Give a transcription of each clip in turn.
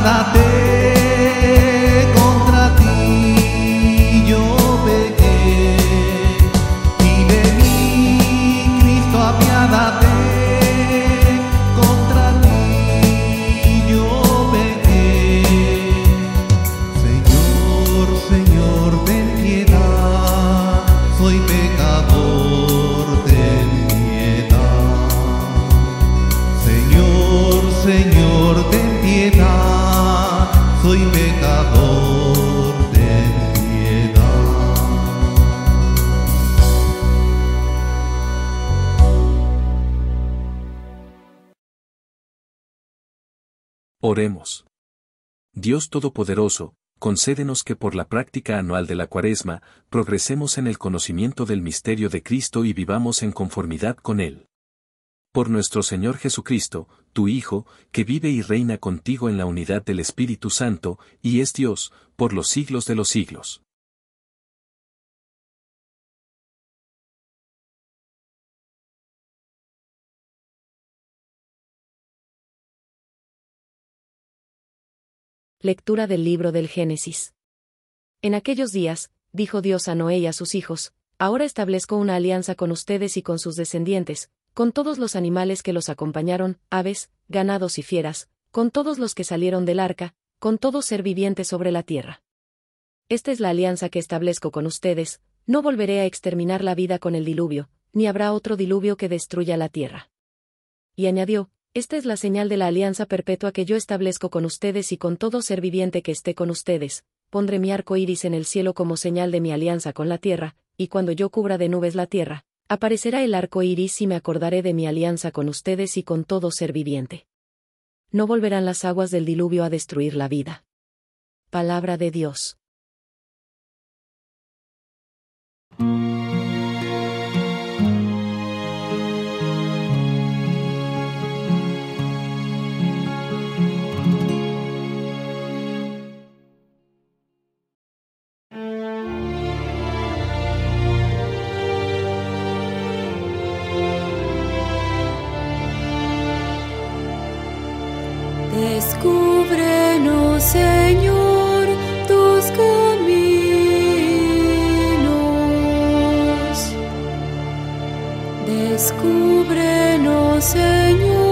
nada Dios Todopoderoso, concédenos que por la práctica anual de la Cuaresma, progresemos en el conocimiento del misterio de Cristo y vivamos en conformidad con Él. Por nuestro Señor Jesucristo, tu Hijo, que vive y reina contigo en la unidad del Espíritu Santo, y es Dios, por los siglos de los siglos. Lectura del libro del Génesis. En aquellos días, dijo Dios a Noé y a sus hijos, Ahora establezco una alianza con ustedes y con sus descendientes, con todos los animales que los acompañaron, aves, ganados y fieras, con todos los que salieron del arca, con todo ser viviente sobre la tierra. Esta es la alianza que establezco con ustedes, no volveré a exterminar la vida con el diluvio, ni habrá otro diluvio que destruya la tierra. Y añadió, esta es la señal de la alianza perpetua que yo establezco con ustedes y con todo ser viviente que esté con ustedes. Pondré mi arco iris en el cielo como señal de mi alianza con la tierra, y cuando yo cubra de nubes la tierra, aparecerá el arco iris y me acordaré de mi alianza con ustedes y con todo ser viviente. No volverán las aguas del diluvio a destruir la vida. Palabra de Dios. Descúbrenos, Señor,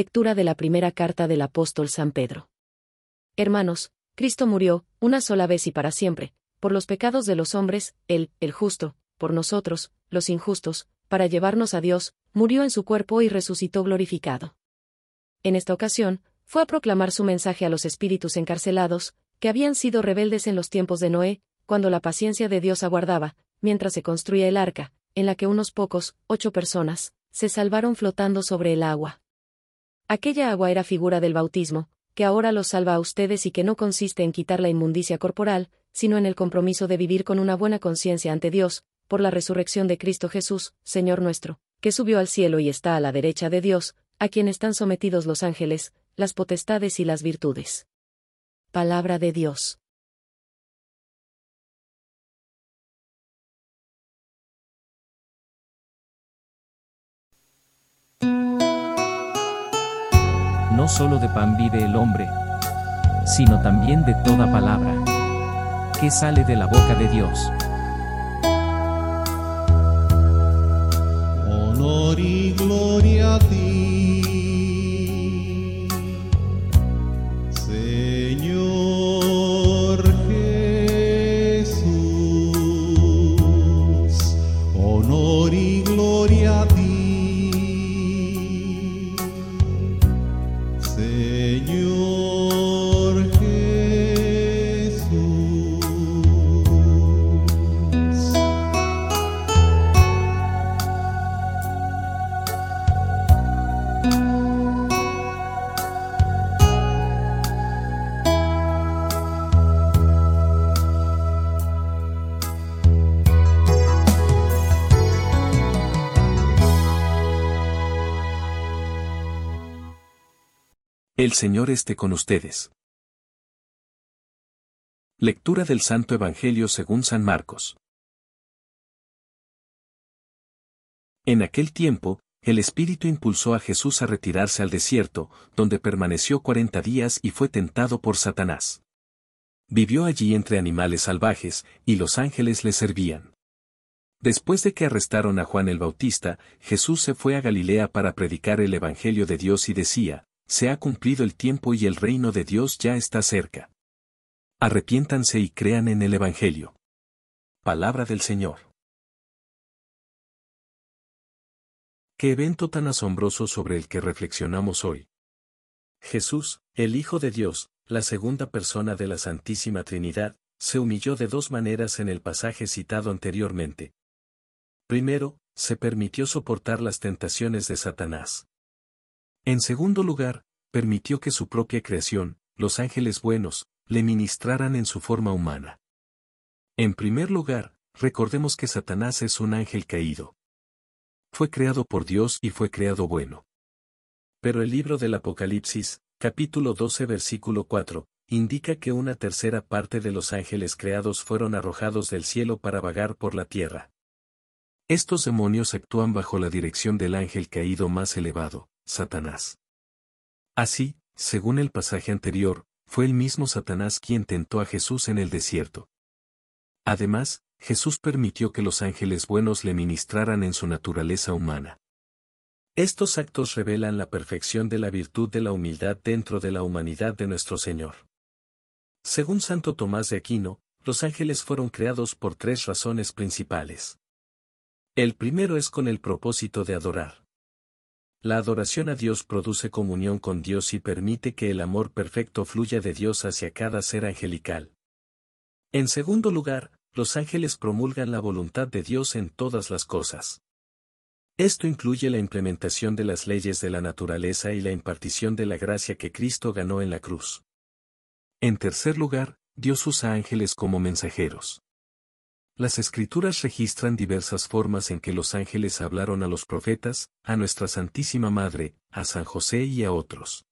Lectura de la primera carta del apóstol San Pedro. Hermanos, Cristo murió, una sola vez y para siempre, por los pecados de los hombres, Él, el justo, por nosotros, los injustos, para llevarnos a Dios, murió en su cuerpo y resucitó glorificado. En esta ocasión, fue a proclamar su mensaje a los espíritus encarcelados, que habían sido rebeldes en los tiempos de Noé, cuando la paciencia de Dios aguardaba, mientras se construía el arca, en la que unos pocos, ocho personas, se salvaron flotando sobre el agua. Aquella agua era figura del bautismo, que ahora los salva a ustedes y que no consiste en quitar la inmundicia corporal, sino en el compromiso de vivir con una buena conciencia ante Dios, por la resurrección de Cristo Jesús, Señor nuestro, que subió al cielo y está a la derecha de Dios, a quien están sometidos los ángeles, las potestades y las virtudes. Palabra de Dios. No solo de pan vive el hombre, sino también de toda palabra que sale de la boca de Dios. Honor y gloria a ti, El Señor esté con ustedes. Lectura del Santo Evangelio según San Marcos. En aquel tiempo, el Espíritu impulsó a Jesús a retirarse al desierto, donde permaneció cuarenta días y fue tentado por Satanás. Vivió allí entre animales salvajes, y los ángeles le servían. Después de que arrestaron a Juan el Bautista, Jesús se fue a Galilea para predicar el Evangelio de Dios y decía, se ha cumplido el tiempo y el reino de Dios ya está cerca. Arrepiéntanse y crean en el Evangelio. Palabra del Señor. Qué evento tan asombroso sobre el que reflexionamos hoy. Jesús, el Hijo de Dios, la segunda persona de la Santísima Trinidad, se humilló de dos maneras en el pasaje citado anteriormente. Primero, se permitió soportar las tentaciones de Satanás. En segundo lugar, permitió que su propia creación, los ángeles buenos, le ministraran en su forma humana. En primer lugar, recordemos que Satanás es un ángel caído. Fue creado por Dios y fue creado bueno. Pero el libro del Apocalipsis, capítulo 12 versículo 4, indica que una tercera parte de los ángeles creados fueron arrojados del cielo para vagar por la tierra. Estos demonios actúan bajo la dirección del ángel caído más elevado, Satanás. Así, según el pasaje anterior, fue el mismo Satanás quien tentó a Jesús en el desierto. Además, Jesús permitió que los ángeles buenos le ministraran en su naturaleza humana. Estos actos revelan la perfección de la virtud de la humildad dentro de la humanidad de nuestro Señor. Según Santo Tomás de Aquino, los ángeles fueron creados por tres razones principales. El primero es con el propósito de adorar. La adoración a Dios produce comunión con Dios y permite que el amor perfecto fluya de Dios hacia cada ser angelical. En segundo lugar, los ángeles promulgan la voluntad de Dios en todas las cosas. Esto incluye la implementación de las leyes de la naturaleza y la impartición de la gracia que Cristo ganó en la cruz. En tercer lugar, Dios usa ángeles como mensajeros. Las escrituras registran diversas formas en que los ángeles hablaron a los profetas, a nuestra Santísima Madre, a San José y a otros.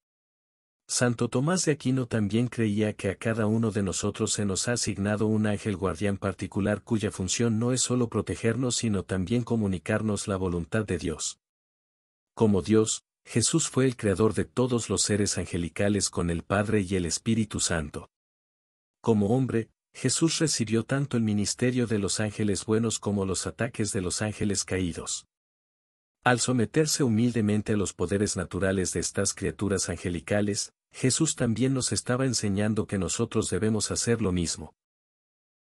Santo Tomás de Aquino también creía que a cada uno de nosotros se nos ha asignado un ángel guardián particular cuya función no es solo protegernos sino también comunicarnos la voluntad de Dios. Como Dios, Jesús fue el creador de todos los seres angelicales con el Padre y el Espíritu Santo. Como hombre, Jesús recibió tanto el ministerio de los ángeles buenos como los ataques de los ángeles caídos. Al someterse humildemente a los poderes naturales de estas criaturas angelicales, Jesús también nos estaba enseñando que nosotros debemos hacer lo mismo.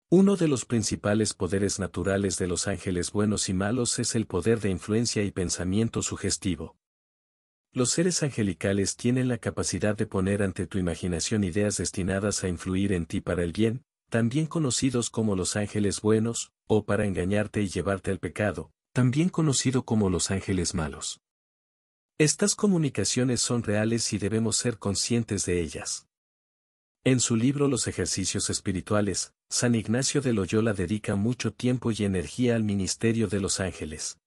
Uno de los principales poderes naturales de los ángeles buenos y malos es el poder de influencia y pensamiento sugestivo. Los seres angelicales tienen la capacidad de poner ante tu imaginación ideas destinadas a influir en ti para el bien, también conocidos como los ángeles buenos, o para engañarte y llevarte al pecado, también conocido como los ángeles malos. Estas comunicaciones son reales y debemos ser conscientes de ellas. En su libro Los ejercicios espirituales, San Ignacio de Loyola dedica mucho tiempo y energía al ministerio de los ángeles.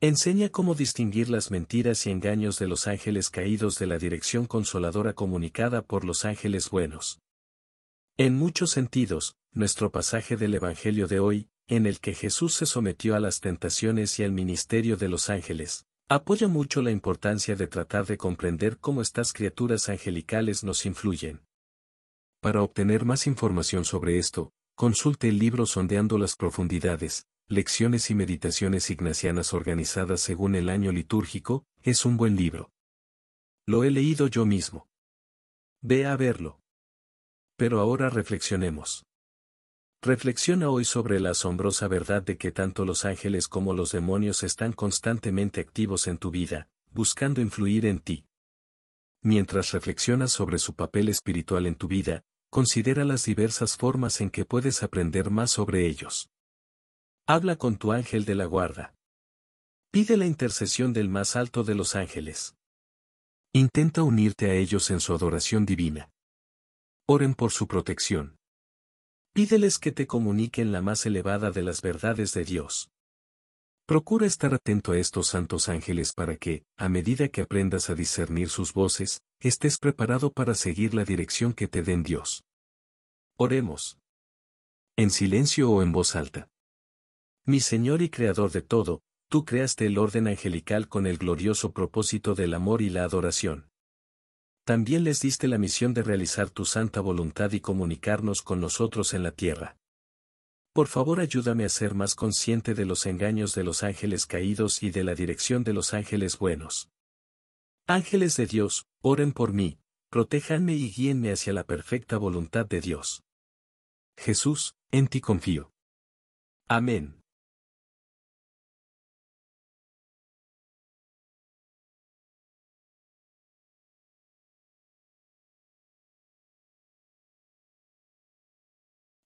Enseña cómo distinguir las mentiras y engaños de los ángeles caídos de la dirección consoladora comunicada por los ángeles buenos. En muchos sentidos, nuestro pasaje del Evangelio de hoy, en el que Jesús se sometió a las tentaciones y al ministerio de los ángeles, Apoya mucho la importancia de tratar de comprender cómo estas criaturas angelicales nos influyen. Para obtener más información sobre esto, consulte el libro Sondeando las Profundidades, Lecciones y Meditaciones Ignacianas organizadas según el año litúrgico, es un buen libro. Lo he leído yo mismo. Ve a verlo. Pero ahora reflexionemos. Reflexiona hoy sobre la asombrosa verdad de que tanto los ángeles como los demonios están constantemente activos en tu vida, buscando influir en ti. Mientras reflexionas sobre su papel espiritual en tu vida, considera las diversas formas en que puedes aprender más sobre ellos. Habla con tu ángel de la guarda. Pide la intercesión del más alto de los ángeles. Intenta unirte a ellos en su adoración divina. Oren por su protección. Pídeles que te comuniquen la más elevada de las verdades de Dios. Procura estar atento a estos santos ángeles para que, a medida que aprendas a discernir sus voces, estés preparado para seguir la dirección que te den Dios. Oremos. En silencio o en voz alta. Mi Señor y Creador de todo, tú creaste el orden angelical con el glorioso propósito del amor y la adoración. También les diste la misión de realizar tu santa voluntad y comunicarnos con nosotros en la tierra. Por favor ayúdame a ser más consciente de los engaños de los ángeles caídos y de la dirección de los ángeles buenos. Ángeles de Dios, oren por mí, protéjanme y guíenme hacia la perfecta voluntad de Dios. Jesús, en ti confío. Amén.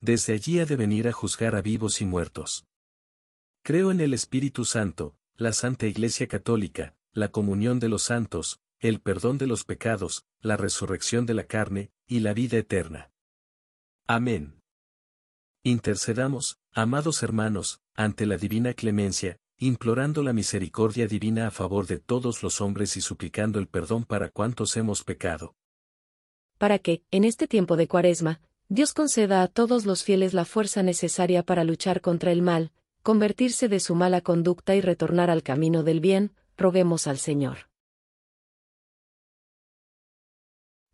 Desde allí ha de venir a juzgar a vivos y muertos. Creo en el Espíritu Santo, la Santa Iglesia Católica, la comunión de los santos, el perdón de los pecados, la resurrección de la carne, y la vida eterna. Amén. Intercedamos, amados hermanos, ante la divina clemencia, implorando la misericordia divina a favor de todos los hombres y suplicando el perdón para cuantos hemos pecado. Para que, en este tiempo de cuaresma, Dios conceda a todos los fieles la fuerza necesaria para luchar contra el mal, convertirse de su mala conducta y retornar al camino del bien, roguemos al Señor.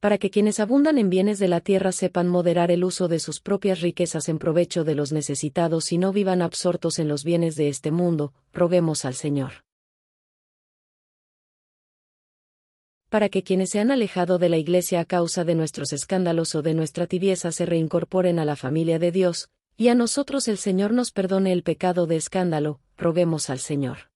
Para que quienes abundan en bienes de la tierra sepan moderar el uso de sus propias riquezas en provecho de los necesitados y no vivan absortos en los bienes de este mundo, roguemos al Señor. Para que quienes se han alejado de la Iglesia a causa de nuestros escándalos o de nuestra tibieza se reincorporen a la familia de Dios, y a nosotros el Señor nos perdone el pecado de escándalo, roguemos al Señor.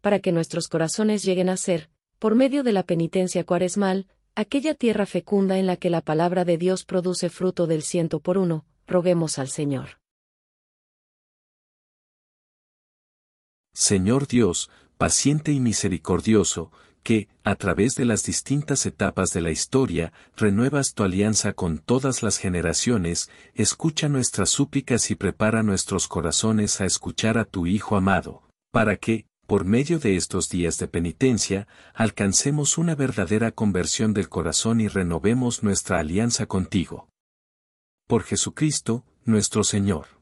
Para que nuestros corazones lleguen a ser, por medio de la penitencia cuaresmal, aquella tierra fecunda en la que la palabra de Dios produce fruto del ciento por uno, roguemos al Señor. Señor Dios, paciente y misericordioso, que, a través de las distintas etapas de la historia, renuevas tu alianza con todas las generaciones, escucha nuestras súplicas y prepara nuestros corazones a escuchar a tu Hijo amado, para que, por medio de estos días de penitencia, alcancemos una verdadera conversión del corazón y renovemos nuestra alianza contigo. Por Jesucristo, nuestro Señor.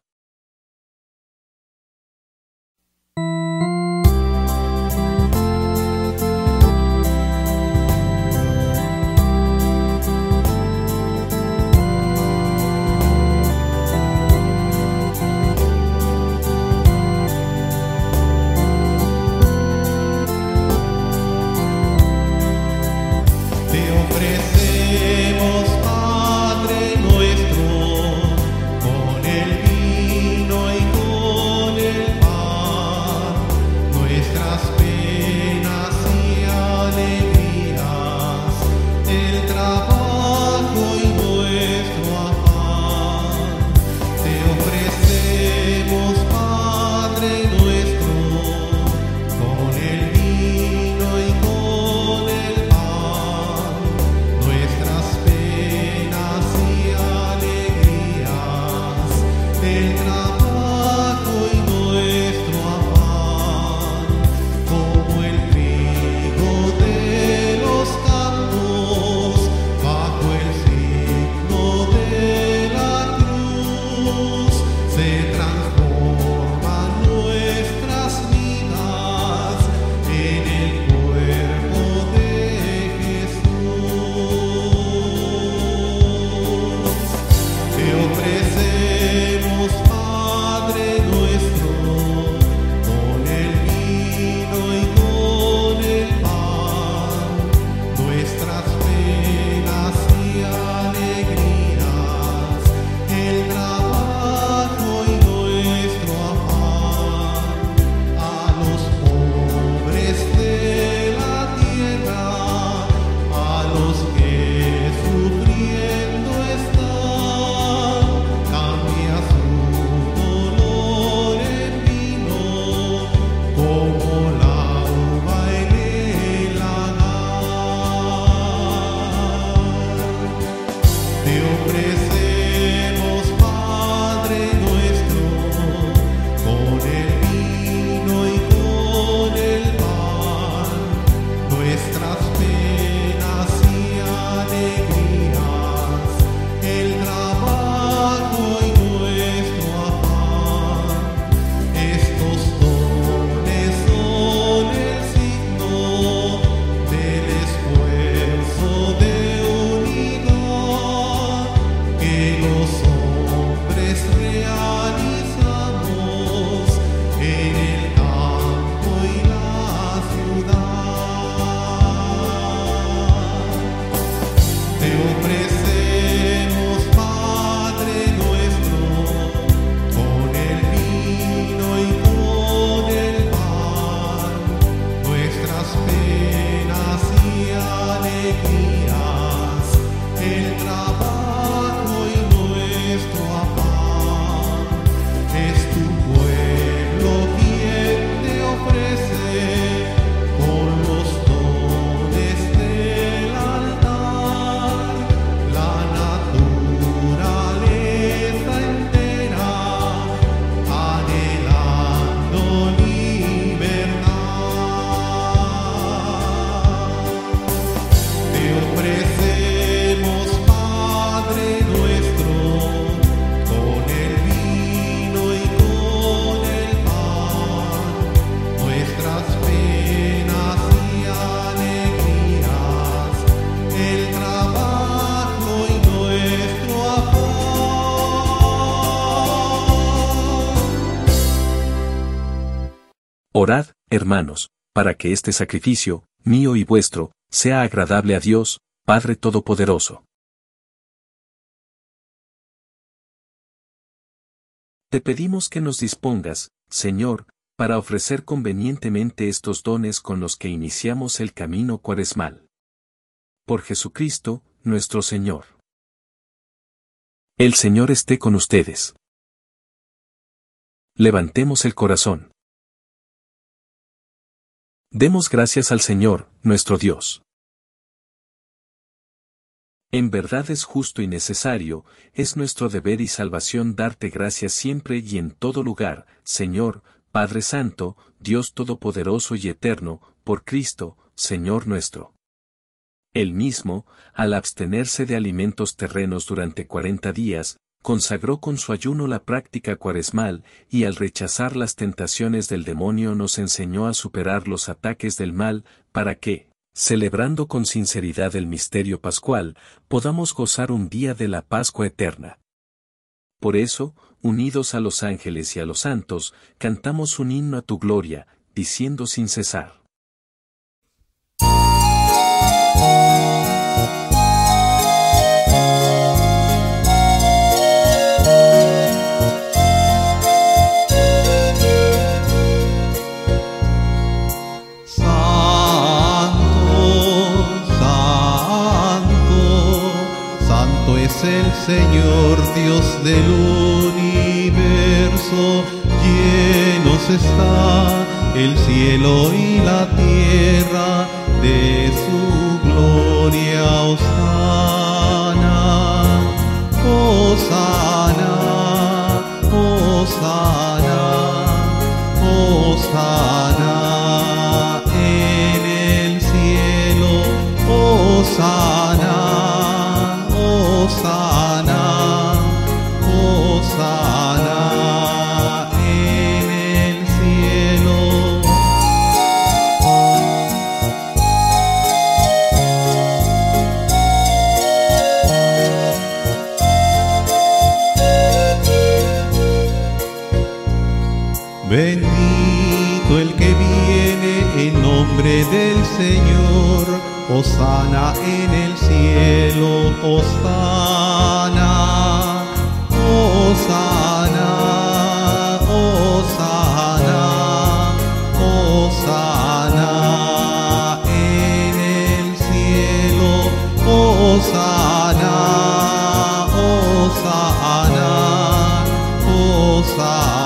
Orad, hermanos, para que este sacrificio, mío y vuestro, sea agradable a Dios, Padre Todopoderoso. Te pedimos que nos dispongas, Señor, para ofrecer convenientemente estos dones con los que iniciamos el camino cuaresmal. Por Jesucristo, nuestro Señor. El Señor esté con ustedes. Levantemos el corazón. Demos gracias al Señor, nuestro Dios. En verdad es justo y necesario, es nuestro deber y salvación darte gracias siempre y en todo lugar, Señor, Padre Santo, Dios Todopoderoso y Eterno, por Cristo, Señor nuestro. Él mismo, al abstenerse de alimentos terrenos durante cuarenta días, consagró con su ayuno la práctica cuaresmal, y al rechazar las tentaciones del demonio nos enseñó a superar los ataques del mal, para que, celebrando con sinceridad el misterio pascual, podamos gozar un día de la Pascua eterna. Por eso, unidos a los ángeles y a los santos, cantamos un himno a tu gloria, diciendo sin cesar. Dios del universo, llenos está el cielo y la tierra Far.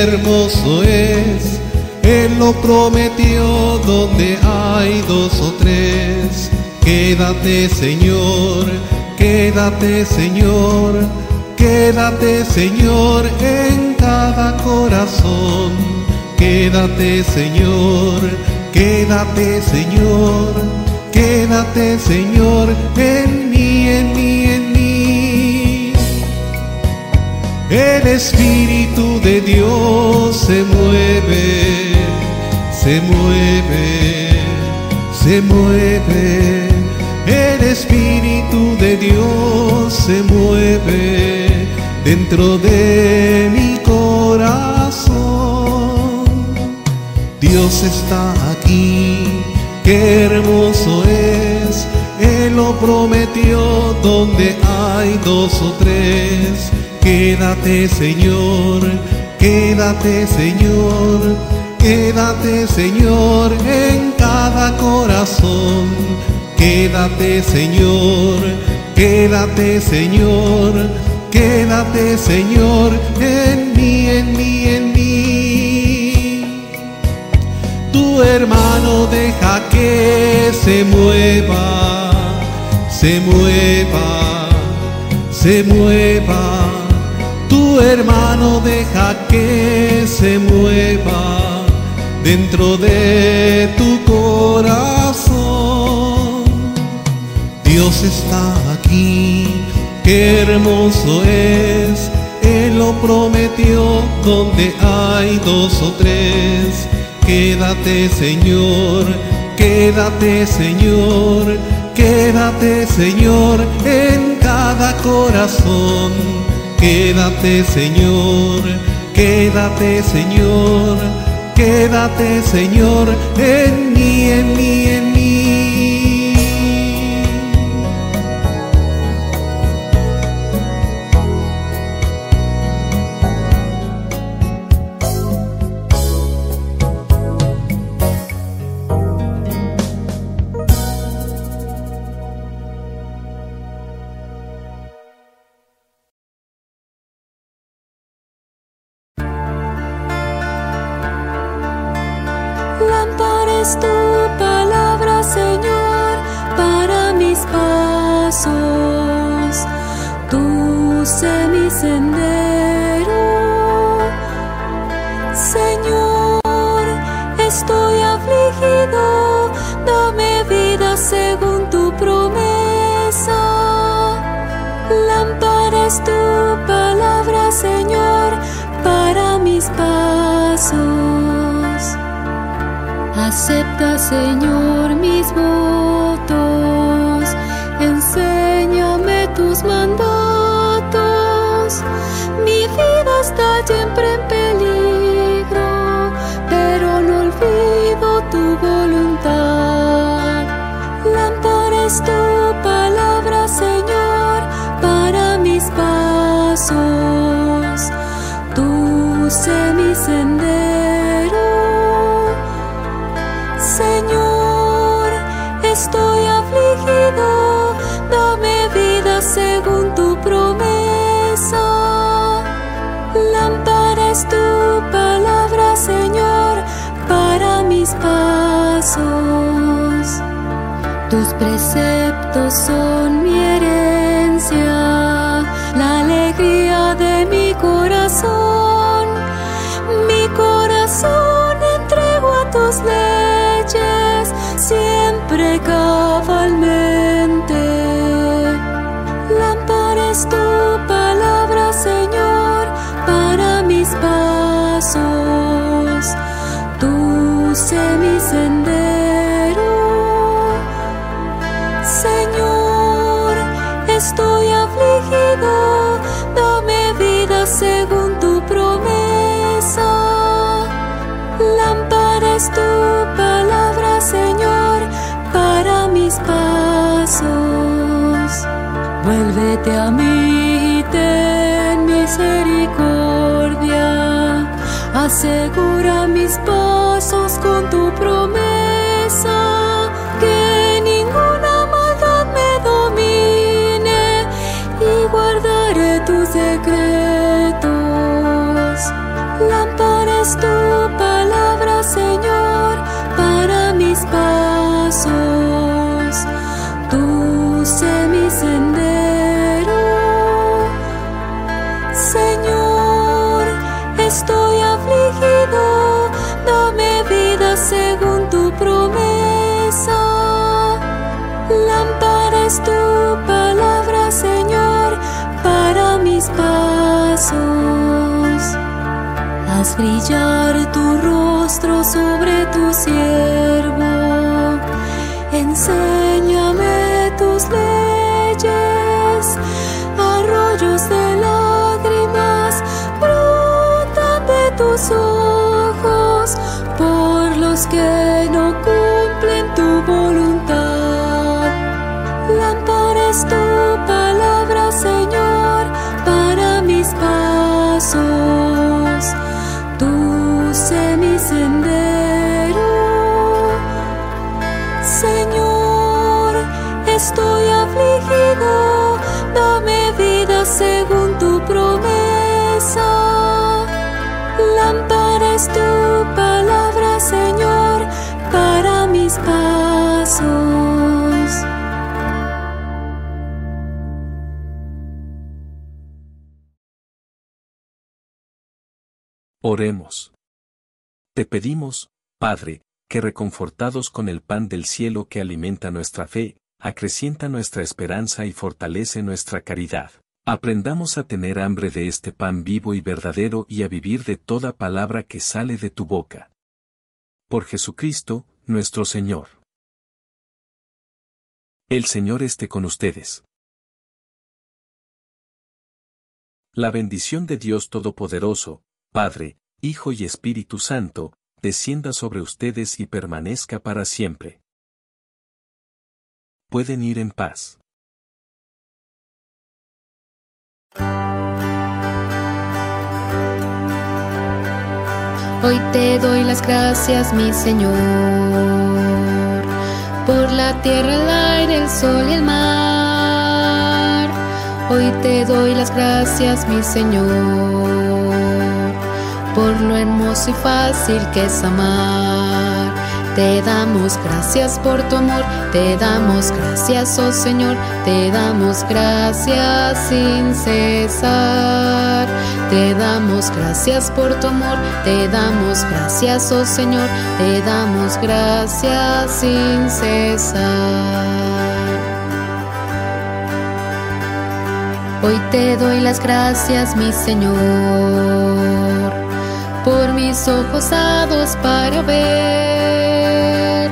Hermoso es. Él lo prometió donde hay dos o tres. Quédate Señor, quédate Señor, quédate Señor en cada corazón. Quédate Señor, quédate Señor, quédate Señor en mí, en mí, en mí. El Espíritu de Dios se mueve, se mueve, se mueve. El Espíritu de Dios se mueve dentro de mi corazón. Dios está aquí, qué hermoso es. Él lo prometió donde hay dos o tres. Quédate Señor, quédate Señor, quédate Señor en cada corazón. Quédate Señor, quédate Señor, quédate Señor en mí, en mí, en mí. Tu hermano deja que se mueva, se mueva, se mueva. Hermano deja que se mueva dentro de tu corazón. Dios está aquí, qué hermoso es. Él lo prometió donde hay dos o tres. Quédate Señor, quédate Señor, quédate Señor en cada corazón. Quédate Señor, quédate Señor, quédate Señor en mí, en mí, en mis pasos. Tú sé mi sendero. Señor, estoy afligido, dame vida según tu promesa. Lámpara es tu palabra, Señor, para mis pasos. Tus preceptos son mi herencia, la alegría de mi corazón. Mi corazón entrego a tus leyes siempre cabalmente. Lámpara es tu palabra, Señor, para mis pasos. Tú sé mi sendero. Vuélvete a mí y ten misericordia. Asegura mis pasos con tu promesa. Que ninguna maldad me domine y guardaré tus secretos. Lámpara es tu Haz brillar tu rostro sobre tu siervo. Enséñame Oremos. Te pedimos, Padre, que reconfortados con el pan del cielo que alimenta nuestra fe, acrecienta nuestra esperanza y fortalece nuestra caridad. Aprendamos a tener hambre de este pan vivo y verdadero y a vivir de toda palabra que sale de tu boca. Por Jesucristo, nuestro Señor. El Señor esté con ustedes. La bendición de Dios Todopoderoso, Padre, Hijo y Espíritu Santo, descienda sobre ustedes y permanezca para siempre. Pueden ir en paz. Hoy te doy las gracias, mi Señor, por la tierra, el aire, el sol y el mar. Hoy te doy las gracias, mi Señor, por lo hermoso y fácil que es amar. Te damos gracias por tu amor, te damos gracias, oh Señor, te damos gracias sin cesar. Te damos gracias por tu amor, te damos gracias, oh Señor, te damos gracias sin cesar. Hoy te doy las gracias, mi Señor, por mis ojos dados para ver.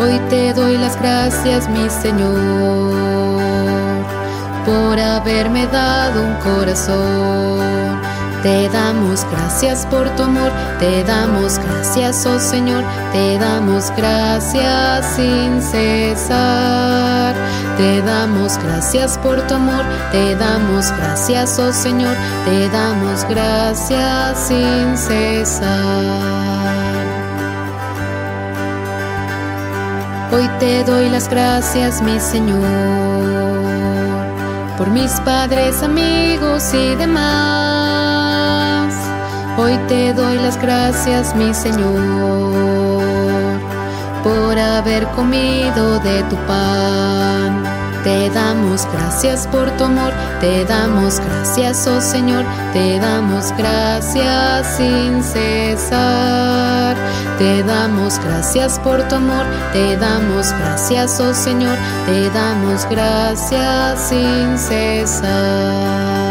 Hoy te doy las gracias, mi Señor, por haberme dado un corazón. Te damos gracias por tu amor, te damos gracias, oh Señor, te damos gracias sin cesar. Te damos gracias por tu amor, te damos gracias, oh Señor, te damos gracias sin cesar. Hoy te doy las gracias, mi Señor, por mis padres, amigos y demás. Hoy te doy las gracias, mi Señor, por haber comido de tu pan. Te damos gracias por tu amor, te damos gracias, oh Señor, te damos gracias sin cesar. Te damos gracias por tu amor, te damos gracias, oh Señor, te damos gracias sin cesar.